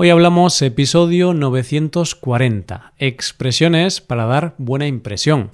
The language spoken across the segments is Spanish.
Hoy hablamos episodio 940, expresiones para dar buena impresión.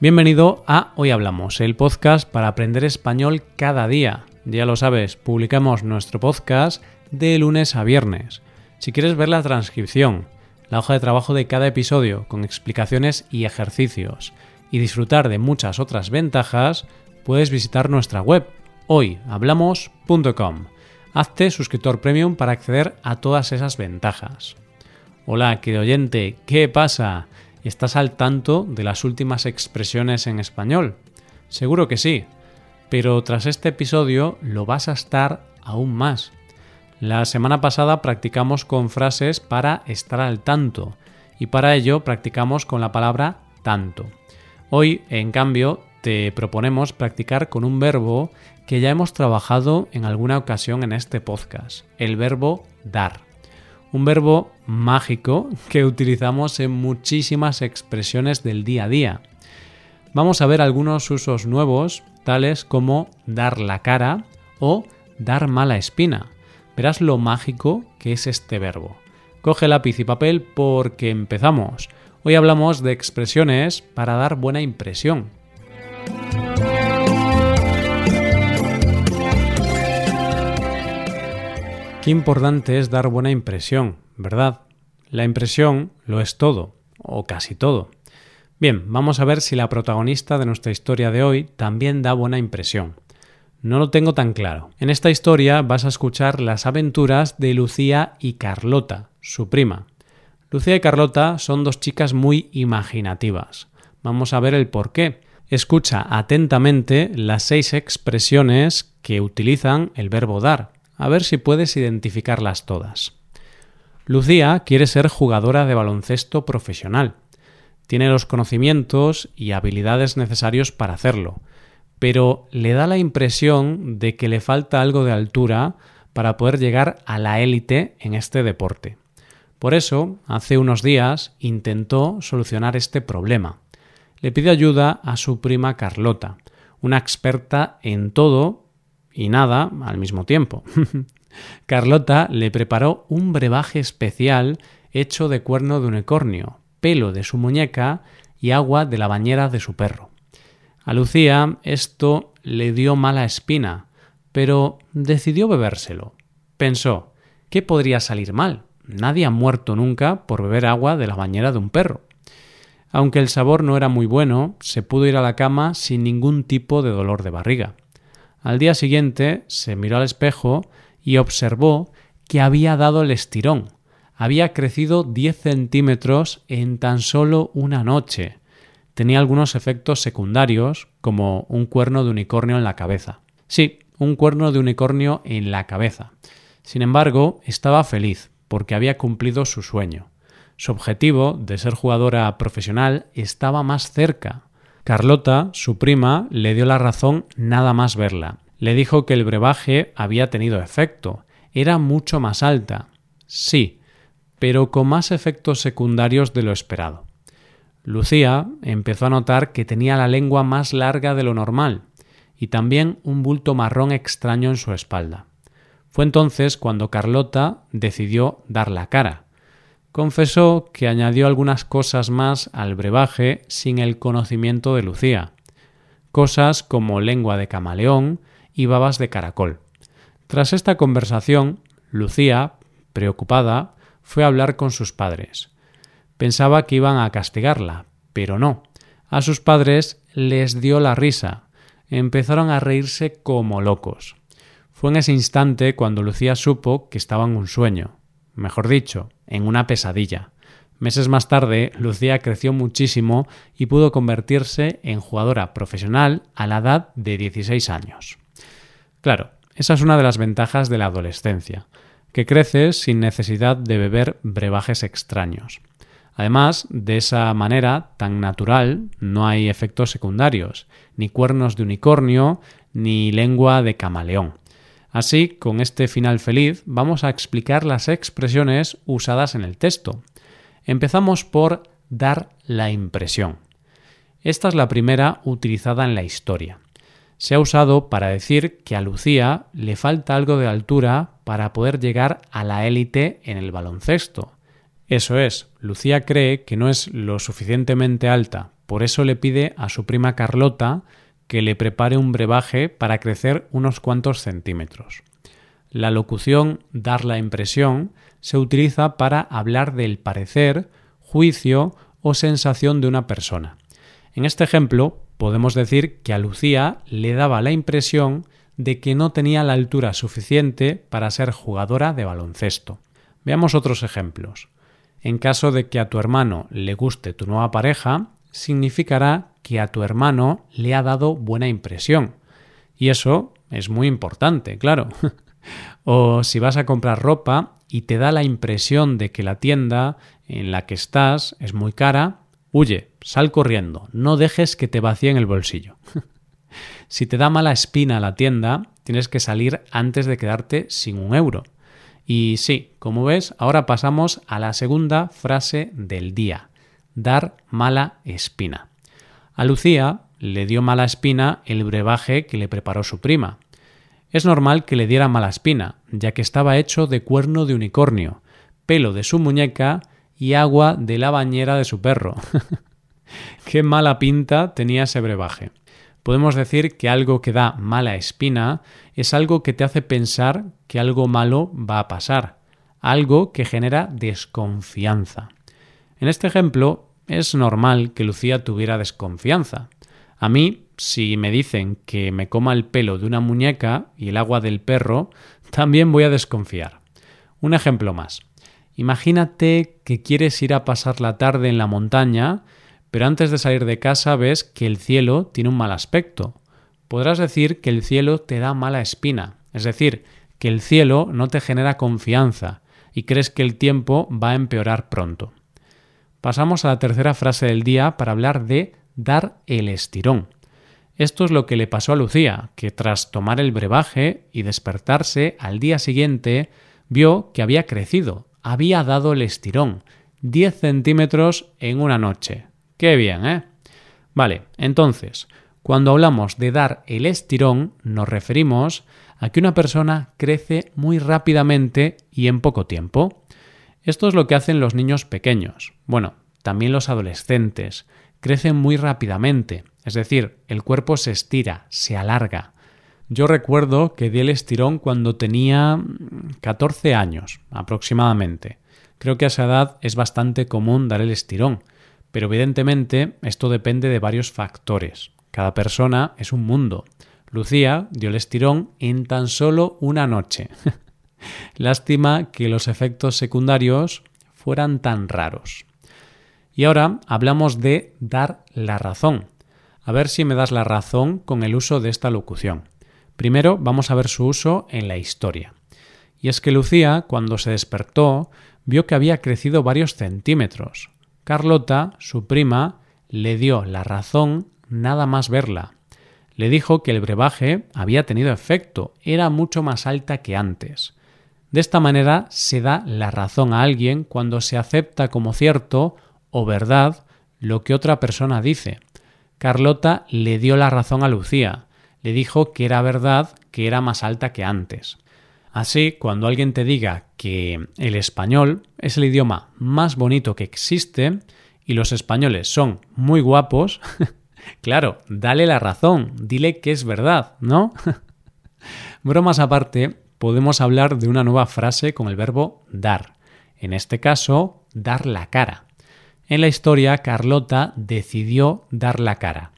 Bienvenido a Hoy Hablamos, el podcast para aprender español cada día. Ya lo sabes, publicamos nuestro podcast de lunes a viernes. Si quieres ver la transcripción, la hoja de trabajo de cada episodio con explicaciones y ejercicios, y disfrutar de muchas otras ventajas, puedes visitar nuestra web hoyhablamos.com. Hazte suscriptor premium para acceder a todas esas ventajas. Hola, querido oyente, ¿qué pasa? ¿Estás al tanto de las últimas expresiones en español? Seguro que sí, pero tras este episodio lo vas a estar aún más. La semana pasada practicamos con frases para estar al tanto y para ello practicamos con la palabra tanto. Hoy, en cambio, te proponemos practicar con un verbo que ya hemos trabajado en alguna ocasión en este podcast, el verbo dar. Un verbo mágico que utilizamos en muchísimas expresiones del día a día. Vamos a ver algunos usos nuevos, tales como dar la cara o dar mala espina. Verás lo mágico que es este verbo. Coge lápiz y papel porque empezamos. Hoy hablamos de expresiones para dar buena impresión. Qué importante es dar buena impresión, ¿verdad? La impresión lo es todo, o casi todo. Bien, vamos a ver si la protagonista de nuestra historia de hoy también da buena impresión. No lo tengo tan claro. En esta historia vas a escuchar las aventuras de Lucía y Carlota, su prima. Lucía y Carlota son dos chicas muy imaginativas. Vamos a ver el por qué. Escucha atentamente las seis expresiones que utilizan el verbo dar, a ver si puedes identificarlas todas. Lucía quiere ser jugadora de baloncesto profesional. Tiene los conocimientos y habilidades necesarios para hacerlo, pero le da la impresión de que le falta algo de altura para poder llegar a la élite en este deporte. Por eso, hace unos días intentó solucionar este problema. Le pidió ayuda a su prima Carlota, una experta en todo y nada al mismo tiempo. Carlota le preparó un brebaje especial hecho de cuerno de unicornio, pelo de su muñeca y agua de la bañera de su perro. A Lucía esto le dio mala espina, pero decidió bebérselo. Pensó, ¿qué podría salir mal? Nadie ha muerto nunca por beber agua de la bañera de un perro. Aunque el sabor no era muy bueno, se pudo ir a la cama sin ningún tipo de dolor de barriga. Al día siguiente se miró al espejo y observó que había dado el estirón. Había crecido 10 centímetros en tan solo una noche. Tenía algunos efectos secundarios, como un cuerno de unicornio en la cabeza. Sí, un cuerno de unicornio en la cabeza. Sin embargo, estaba feliz, porque había cumplido su sueño. Su objetivo de ser jugadora profesional estaba más cerca. Carlota, su prima, le dio la razón nada más verla. Le dijo que el brebaje había tenido efecto. Era mucho más alta. Sí, pero con más efectos secundarios de lo esperado. Lucía empezó a notar que tenía la lengua más larga de lo normal y también un bulto marrón extraño en su espalda. Fue entonces cuando Carlota decidió dar la cara. Confesó que añadió algunas cosas más al brebaje sin el conocimiento de Lucía, cosas como lengua de camaleón y babas de caracol. Tras esta conversación, Lucía, preocupada, fue a hablar con sus padres. Pensaba que iban a castigarla, pero no. A sus padres les dio la risa. Empezaron a reírse como locos. Fue en ese instante cuando Lucía supo que estaba en un sueño, mejor dicho, en una pesadilla. Meses más tarde, Lucía creció muchísimo y pudo convertirse en jugadora profesional a la edad de 16 años. Claro, esa es una de las ventajas de la adolescencia, que creces sin necesidad de beber brebajes extraños. Además, de esa manera tan natural no hay efectos secundarios, ni cuernos de unicornio, ni lengua de camaleón. Así, con este final feliz, vamos a explicar las expresiones usadas en el texto. Empezamos por dar la impresión. Esta es la primera utilizada en la historia. Se ha usado para decir que a Lucía le falta algo de altura para poder llegar a la élite en el baloncesto. Eso es, Lucía cree que no es lo suficientemente alta, por eso le pide a su prima Carlota que le prepare un brebaje para crecer unos cuantos centímetros. La locución dar la impresión se utiliza para hablar del parecer, juicio o sensación de una persona. En este ejemplo, podemos decir que a Lucía le daba la impresión de que no tenía la altura suficiente para ser jugadora de baloncesto. Veamos otros ejemplos. En caso de que a tu hermano le guste tu nueva pareja, significará que a tu hermano le ha dado buena impresión. Y eso es muy importante, claro. o si vas a comprar ropa y te da la impresión de que la tienda en la que estás es muy cara, huye, sal corriendo, no dejes que te vacíen el bolsillo. si te da mala espina la tienda, tienes que salir antes de quedarte sin un euro. Y sí, como ves, ahora pasamos a la segunda frase del día, dar mala espina. A Lucía le dio mala espina el brebaje que le preparó su prima. Es normal que le diera mala espina, ya que estaba hecho de cuerno de unicornio, pelo de su muñeca y agua de la bañera de su perro. Qué mala pinta tenía ese brebaje. Podemos decir que algo que da mala espina es algo que te hace pensar que algo malo va a pasar, algo que genera desconfianza. En este ejemplo, es normal que Lucía tuviera desconfianza. A mí, si me dicen que me coma el pelo de una muñeca y el agua del perro, también voy a desconfiar. Un ejemplo más. Imagínate que quieres ir a pasar la tarde en la montaña, pero antes de salir de casa ves que el cielo tiene un mal aspecto. Podrás decir que el cielo te da mala espina, es decir, que el cielo no te genera confianza y crees que el tiempo va a empeorar pronto. Pasamos a la tercera frase del día para hablar de dar el estirón. Esto es lo que le pasó a Lucía, que tras tomar el brebaje y despertarse al día siguiente, vio que había crecido, había dado el estirón, 10 centímetros en una noche. Qué bien, ¿eh? Vale, entonces, cuando hablamos de dar el estirón, nos referimos a que una persona crece muy rápidamente y en poco tiempo. Esto es lo que hacen los niños pequeños. Bueno, también los adolescentes. Crecen muy rápidamente, es decir, el cuerpo se estira, se alarga. Yo recuerdo que di el estirón cuando tenía 14 años aproximadamente. Creo que a esa edad es bastante común dar el estirón, pero evidentemente esto depende de varios factores. Cada persona es un mundo. Lucía dio el estirón en tan solo una noche. Lástima que los efectos secundarios fueran tan raros. Y ahora hablamos de dar la razón. A ver si me das la razón con el uso de esta locución. Primero vamos a ver su uso en la historia. Y es que Lucía, cuando se despertó, vio que había crecido varios centímetros. Carlota, su prima, le dio la razón nada más verla. Le dijo que el brebaje había tenido efecto, era mucho más alta que antes. De esta manera se da la razón a alguien cuando se acepta como cierto o verdad lo que otra persona dice. Carlota le dio la razón a Lucía le dijo que era verdad que era más alta que antes. Así, cuando alguien te diga que el español es el idioma más bonito que existe y los españoles son muy guapos, claro, dale la razón, dile que es verdad, ¿no? Bromas aparte, podemos hablar de una nueva frase con el verbo dar. En este caso, dar la cara. En la historia, Carlota decidió dar la cara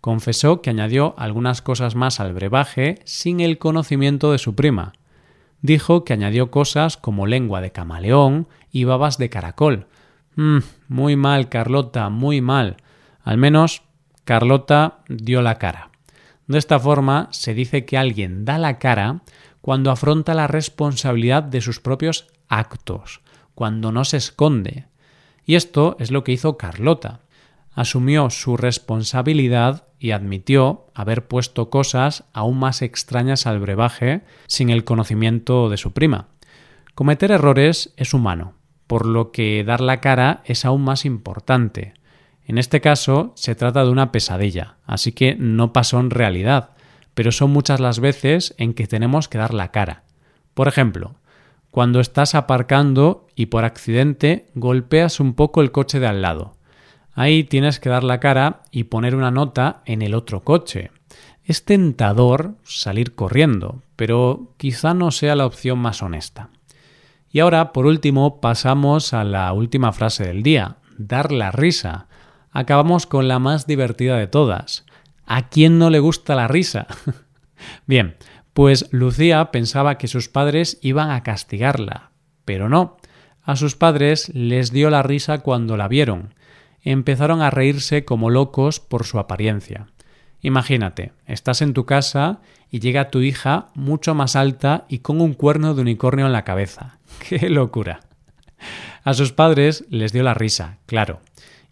confesó que añadió algunas cosas más al brebaje sin el conocimiento de su prima. Dijo que añadió cosas como lengua de camaleón y babas de caracol. Mm, muy mal, Carlota, muy mal. Al menos Carlota dio la cara. De esta forma se dice que alguien da la cara cuando afronta la responsabilidad de sus propios actos, cuando no se esconde. Y esto es lo que hizo Carlota asumió su responsabilidad y admitió haber puesto cosas aún más extrañas al brebaje sin el conocimiento de su prima. Cometer errores es humano, por lo que dar la cara es aún más importante. En este caso se trata de una pesadilla, así que no pasó en realidad, pero son muchas las veces en que tenemos que dar la cara. Por ejemplo, cuando estás aparcando y por accidente golpeas un poco el coche de al lado. Ahí tienes que dar la cara y poner una nota en el otro coche. Es tentador salir corriendo, pero quizá no sea la opción más honesta. Y ahora, por último, pasamos a la última frase del día, dar la risa. Acabamos con la más divertida de todas. ¿A quién no le gusta la risa? Bien, pues Lucía pensaba que sus padres iban a castigarla, pero no. A sus padres les dio la risa cuando la vieron. Empezaron a reírse como locos por su apariencia. Imagínate, estás en tu casa y llega tu hija mucho más alta y con un cuerno de unicornio en la cabeza. ¡Qué locura! A sus padres les dio la risa, claro.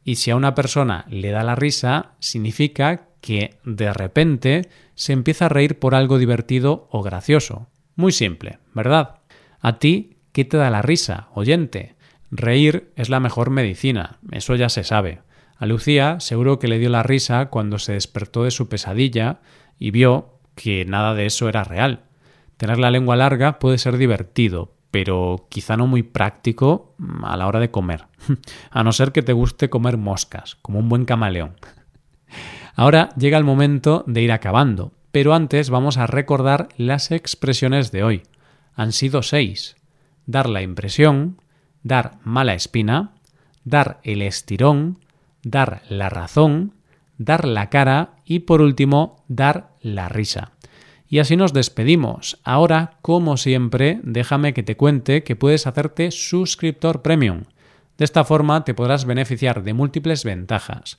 Y si a una persona le da la risa, significa que de repente se empieza a reír por algo divertido o gracioso. Muy simple, ¿verdad? A ti, ¿qué te da la risa, oyente? Reír es la mejor medicina, eso ya se sabe. A Lucía seguro que le dio la risa cuando se despertó de su pesadilla y vio que nada de eso era real. Tener la lengua larga puede ser divertido, pero quizá no muy práctico a la hora de comer, a no ser que te guste comer moscas, como un buen camaleón. Ahora llega el momento de ir acabando, pero antes vamos a recordar las expresiones de hoy. Han sido seis. Dar la impresión, dar mala espina, dar el estirón, dar la razón, dar la cara y por último dar la risa. Y así nos despedimos. Ahora, como siempre, déjame que te cuente que puedes hacerte suscriptor premium. De esta forma te podrás beneficiar de múltiples ventajas